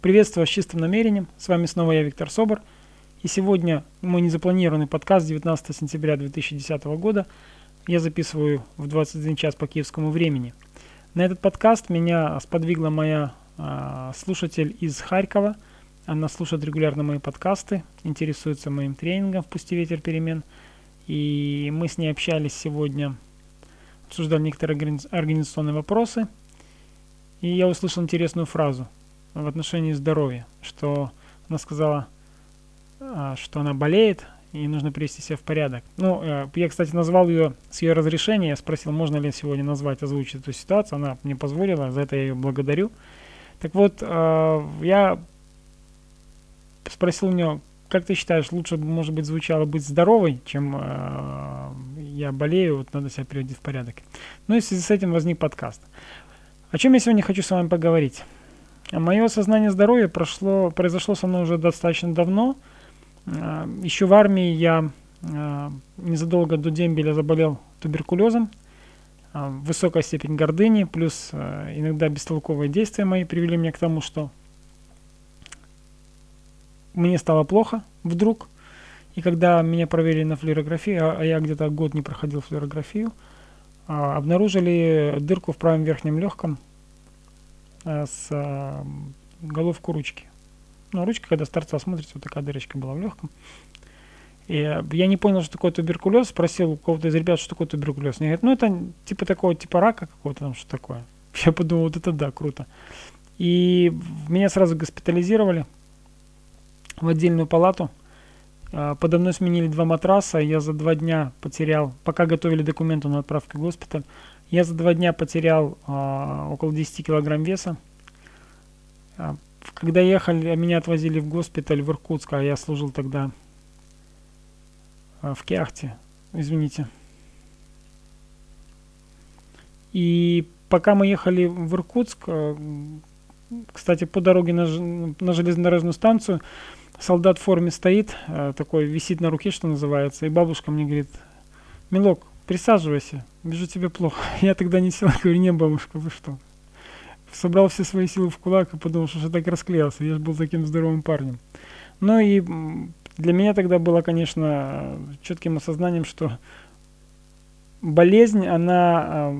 Приветствую вас с чистым намерением. С вами снова я, Виктор Собор. И сегодня мой незапланированный подкаст 19 сентября 2010 года я записываю в 21 час по киевскому времени. На этот подкаст меня сподвигла моя э, слушатель из Харькова. Она слушает регулярно мои подкасты, интересуется моим тренингом в «Пусти ветер перемен». И мы с ней общались сегодня, обсуждали некоторые организационные вопросы. И я услышал интересную фразу – в отношении здоровья, что она сказала, а, что она болеет, и нужно привести себя в порядок. Ну, э, я, кстати, назвал ее с ее разрешения, я спросил, можно ли сегодня назвать, озвучить эту ситуацию, она мне позволила, за это я ее благодарю. Так вот, э, я спросил у нее, как ты считаешь, лучше, может быть, звучало быть здоровой, чем э, я болею, вот надо себя приводить в порядок. Ну и в связи с этим возник подкаст. О чем я сегодня хочу с вами поговорить? Мое осознание здоровья прошло, произошло со мной уже достаточно давно. А, Еще в армии я а, незадолго до дембеля заболел туберкулезом. А, высокая степень гордыни, плюс иногда бестолковые действия мои привели меня к тому, что мне стало плохо вдруг. И когда меня проверили на флюорографию, а я где-то год не проходил флюорографию, обнаружили дырку в правом верхнем легком – Э, с э, головку ручки. Ну, ручка, когда с торца смотрится, вот такая дырочка была в легком. И я не понял, что такое туберкулез, спросил у кого-то из ребят, что такое туберкулез. Они говорят, ну это типа такого, типа рака какого-то там, что такое. Я подумал, вот это да, круто. И меня сразу госпитализировали в отдельную палату. Э, подо мной сменили два матраса, я за два дня потерял, пока готовили документы на отправку в госпиталь, я за два дня потерял а, около 10 килограмм веса. А, когда ехали, меня отвозили в госпиталь в Иркутск, а я служил тогда а, в Кяхте, извините. И пока мы ехали в Иркутск, а, кстати, по дороге на, на железнодорожную станцию, солдат в форме стоит, а, такой висит на руке, что называется, и бабушка мне говорит, Милок, присаживайся, вижу тебе плохо. Я тогда не сел, говорю, не, бабушка, вы что? Собрал все свои силы в кулак и подумал, что же так расклеился. Я же был таким здоровым парнем. Ну и для меня тогда было, конечно, четким осознанием, что болезнь, она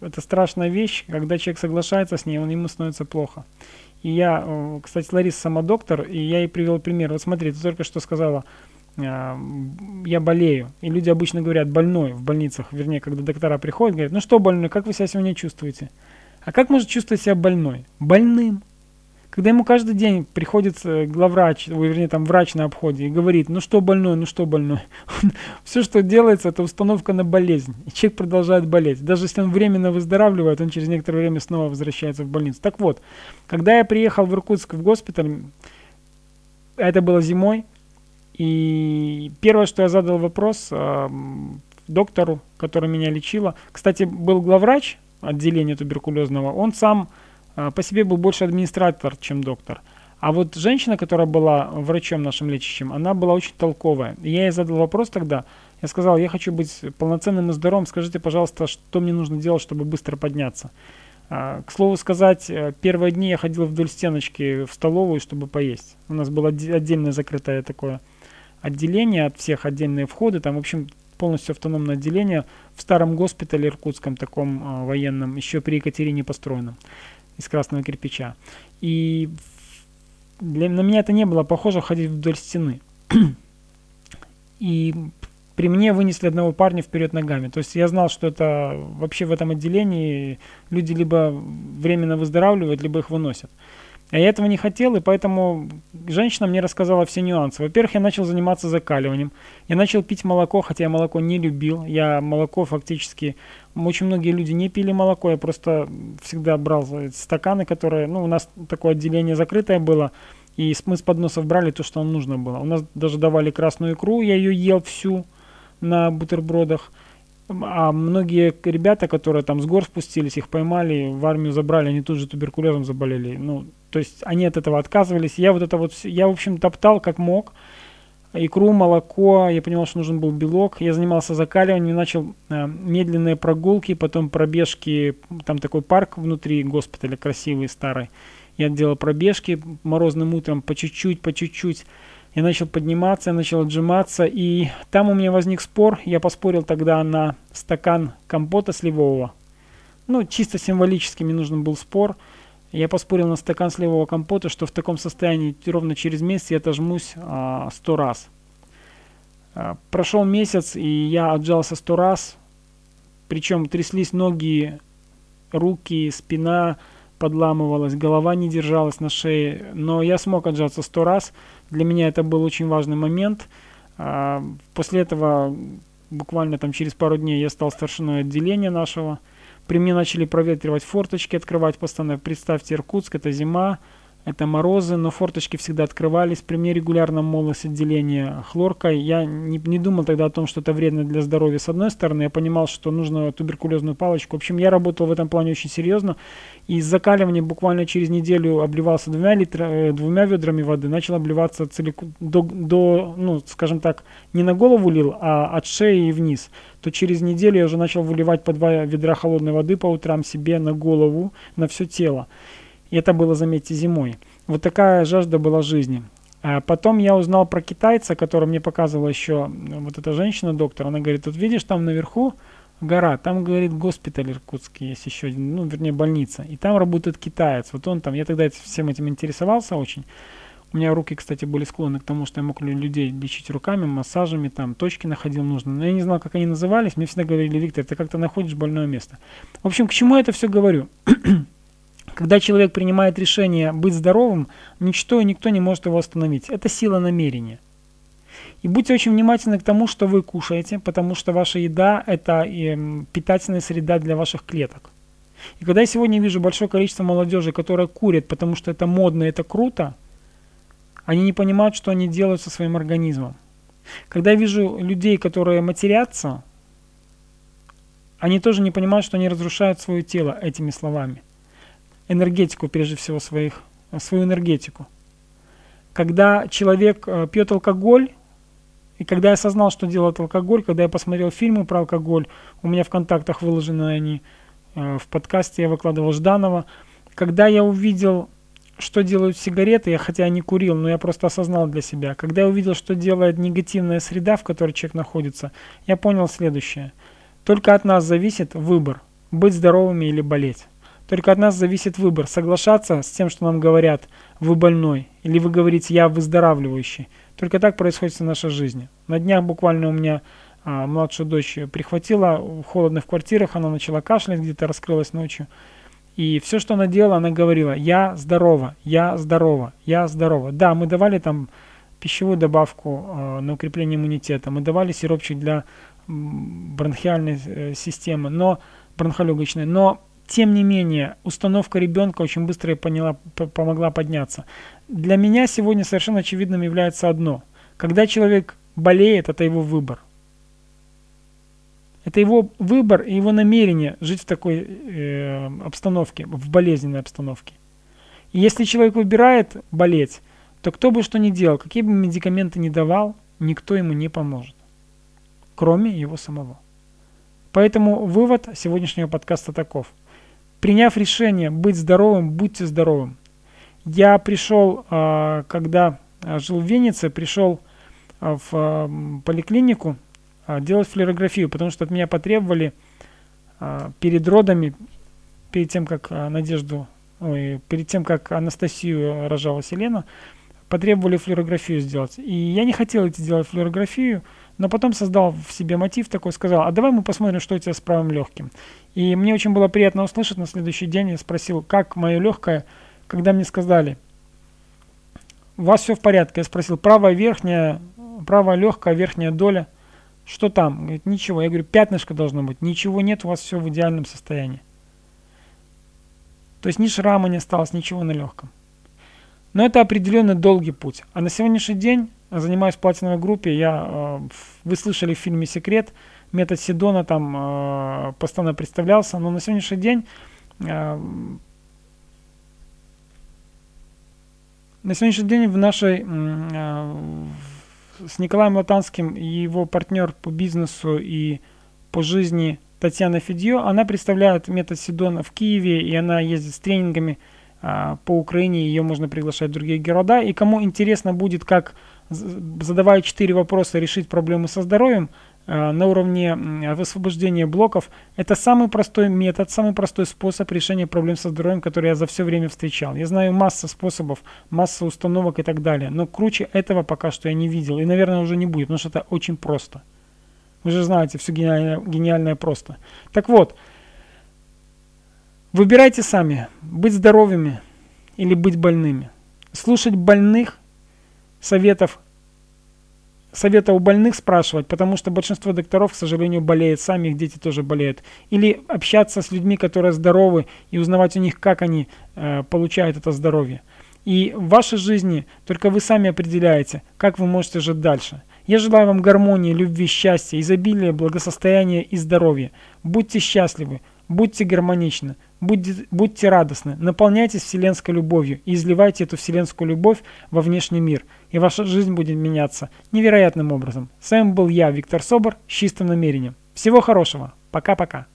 это страшная вещь, когда человек соглашается с ней, он ему становится плохо. И я, кстати, Лариса сама доктор, и я ей привел пример. Вот смотри, ты только что сказала, я болею. И люди обычно говорят больной в больницах, вернее, когда доктора приходят, говорят, ну что больной, как вы себя сегодня чувствуете? А как может чувствовать себя больной? Больным. Когда ему каждый день приходит главврач, вернее, там врач на обходе и говорит, ну что больной, ну что больной. Все, что делается, это установка на болезнь. И человек продолжает болеть. Даже если он временно выздоравливает, он через некоторое время снова возвращается в больницу. Так вот, когда я приехал в Иркутск в госпиталь, это было зимой, и первое, что я задал вопрос э, доктору, который меня лечила, кстати, был главврач отделения туберкулезного, он сам э, по себе был больше администратор, чем доктор. А вот женщина, которая была врачом нашим лечащим, она была очень толковая. Я ей задал вопрос тогда, я сказал, я хочу быть полноценным и здоровым, скажите, пожалуйста, что мне нужно делать, чтобы быстро подняться. А, к слову сказать, э, первые дни я ходил вдоль стеночки в столовую, чтобы поесть. У нас было отдельное закрытое такое отделение, от всех отдельные входы, там, в общем, полностью автономное отделение в старом госпитале иркутском, таком э, военном, еще при Екатерине построенном, из красного кирпича. И для, на меня это не было похоже ходить вдоль стены. И при мне вынесли одного парня вперед ногами. То есть я знал, что это вообще в этом отделении люди либо временно выздоравливают, либо их выносят. Я этого не хотел, и поэтому женщина мне рассказала все нюансы. Во-первых, я начал заниматься закаливанием. Я начал пить молоко, хотя я молоко не любил. Я молоко фактически... Очень многие люди не пили молоко, я просто всегда брал стаканы, которые... Ну, у нас такое отделение закрытое было, и мы с подносов брали то, что нам нужно было. У нас даже давали красную икру, я ее ел всю на бутербродах. А многие ребята, которые там с гор спустились, их поймали, в армию забрали, они тут же туберкулезом заболели. Ну, то есть они от этого отказывались. Я вот это вот, я, в общем, топтал как мог. Икру, молоко, я понимал, что нужен был белок. Я занимался закаливанием, начал э, медленные прогулки, потом пробежки. Там такой парк внутри госпиталя красивый, старый. Я делал пробежки морозным утром по чуть-чуть, по чуть-чуть. Я начал подниматься, я начал отжиматься, и там у меня возник спор. Я поспорил тогда на стакан компота сливового. Ну, чисто символически мне нужен был спор. Я поспорил на стакан сливового компота, что в таком состоянии ровно через месяц я отожмусь а, раз. А, прошел месяц, и я отжался сто раз. Причем тряслись ноги, руки, спина подламывалась, голова не держалась на шее. Но я смог отжаться сто раз. Для меня это был очень важный момент. А, после этого, буквально там через пару дней, я стал старшиной отделения нашего. При мне начали проветривать форточки, открывать постоянно. Представьте, Иркутск, это зима, это морозы, но форточки всегда открывались. При мне регулярно мололось отделение хлоркой. Я не, не думал тогда о том, что это вредно для здоровья с одной стороны. Я понимал, что нужно туберкулезную палочку. В общем, я работал в этом плане очень серьезно. И закаливание буквально через неделю обливался двумя, литра, э, двумя ведрами воды. Начал обливаться целиком, до, до, ну, скажем так, не на голову лил, а от шеи и вниз. То через неделю я уже начал выливать по два ведра холодной воды по утрам себе на голову, на все тело. И это было, заметьте, зимой. Вот такая жажда была жизни. А потом я узнал про китайца, который мне показывала еще вот эта женщина-доктор. Она говорит, вот видишь, там наверху гора, там, говорит, госпиталь иркутский есть еще, ну, вернее, больница. И там работает китаец. Вот он там, я тогда всем этим интересовался очень. У меня руки, кстати, были склонны к тому, что я мог людей лечить руками, массажами, там, точки находил нужно. Но я не знал, как они назывались. Мне всегда говорили, Виктор, ты как-то находишь больное место. В общем, к чему я это все говорю? Когда человек принимает решение быть здоровым, ничто и никто не может его остановить. Это сила намерения. И будьте очень внимательны к тому, что вы кушаете, потому что ваша еда – это э, питательная среда для ваших клеток. И когда я сегодня вижу большое количество молодежи, которая курит, потому что это модно, это круто, они не понимают, что они делают со своим организмом. Когда я вижу людей, которые матерятся, они тоже не понимают, что они разрушают свое тело этими словами энергетику, прежде всего, своих, свою энергетику. Когда человек э, пьет алкоголь, и когда я осознал, что делает алкоголь, когда я посмотрел фильмы про алкоголь, у меня в контактах выложены они, э, в подкасте я выкладывал Жданова, когда я увидел, что делают сигареты, я хотя не курил, но я просто осознал для себя, когда я увидел, что делает негативная среда, в которой человек находится, я понял следующее. Только от нас зависит выбор, быть здоровыми или болеть. Только от нас зависит выбор, соглашаться с тем, что нам говорят «вы больной» или вы говорите «я выздоравливающий». Только так происходит в нашей жизни. На днях буквально у меня а, младшую дочь прихватила, холодно в квартирах, она начала кашлять, где-то раскрылась ночью. И все, что она делала, она говорила «я здорова, я здорова, я здорова». Да, мы давали там пищевую добавку э, на укрепление иммунитета, мы давали сиропчик для бронхиальной э, системы, но бронхолегочной, но тем не менее, установка ребенка очень быстро поняла, помогла подняться. Для меня сегодня совершенно очевидным является одно. Когда человек болеет, это его выбор. Это его выбор и его намерение жить в такой э, обстановке, в болезненной обстановке. И если человек выбирает болеть, то кто бы что ни делал, какие бы медикаменты ни давал, никто ему не поможет, кроме его самого. Поэтому вывод сегодняшнего подкаста таков – приняв решение быть здоровым, будьте здоровым. Я пришел, а, когда а, жил в Венеции, пришел а, в поликлинику делать флюорографию, потому что от меня потребовали перед родами, перед тем, как Надежду, ой, перед тем, как Анастасию рожала Селена, потребовали флюорографию сделать. И я не хотел идти делать флюорографию, но потом создал в себе мотив такой, сказал, а давай мы посмотрим, что у тебя с правым легким. И мне очень было приятно услышать на следующий день, я спросил, как мое легкое, когда мне сказали, у вас все в порядке. Я спросил, правая верхняя, правая легкая, верхняя доля, что там? Говорит, ничего. Я говорю, пятнышко должно быть. Ничего нет, у вас все в идеальном состоянии. То есть ни шрама не осталось, ничего на легком. Но это определенно долгий путь. А на сегодняшний день занимаюсь в платиновой группе. Я, э, вы слышали в фильме «Секрет», метод Сидона там э, постоянно представлялся, но на сегодняшний день э, на сегодняшний день в нашей с Николаем Латанским и его партнер по бизнесу и по жизни Татьяна Федье, она представляет метод Сидона в Киеве, и она ездит с тренингами по Украине, ее можно приглашать в другие города. И кому интересно будет, как задавая четыре вопроса, решить проблемы со здоровьем, Э, на уровне высвобождения блоков. Это самый простой метод, самый простой способ решения проблем со здоровьем, который я за все время встречал. Я знаю масса способов, масса установок и так далее, но круче этого пока что я не видел и, наверное, уже не будет, потому что это очень просто. Вы же знаете, все гениальное, гениальное просто. Так вот, выбирайте сами, быть здоровыми или быть больными. Слушать больных советов совета у больных спрашивать, потому что большинство докторов, к сожалению, болеют сами, их дети тоже болеют. Или общаться с людьми, которые здоровы, и узнавать у них, как они э, получают это здоровье. И в вашей жизни только вы сами определяете, как вы можете жить дальше. Я желаю вам гармонии, любви, счастья, изобилия, благосостояния и здоровья. Будьте счастливы, будьте гармоничны, будьте, радостны, наполняйтесь вселенской любовью и изливайте эту вселенскую любовь во внешний мир, и ваша жизнь будет меняться невероятным образом. С вами был я, Виктор Собор, с чистым намерением. Всего хорошего. Пока-пока.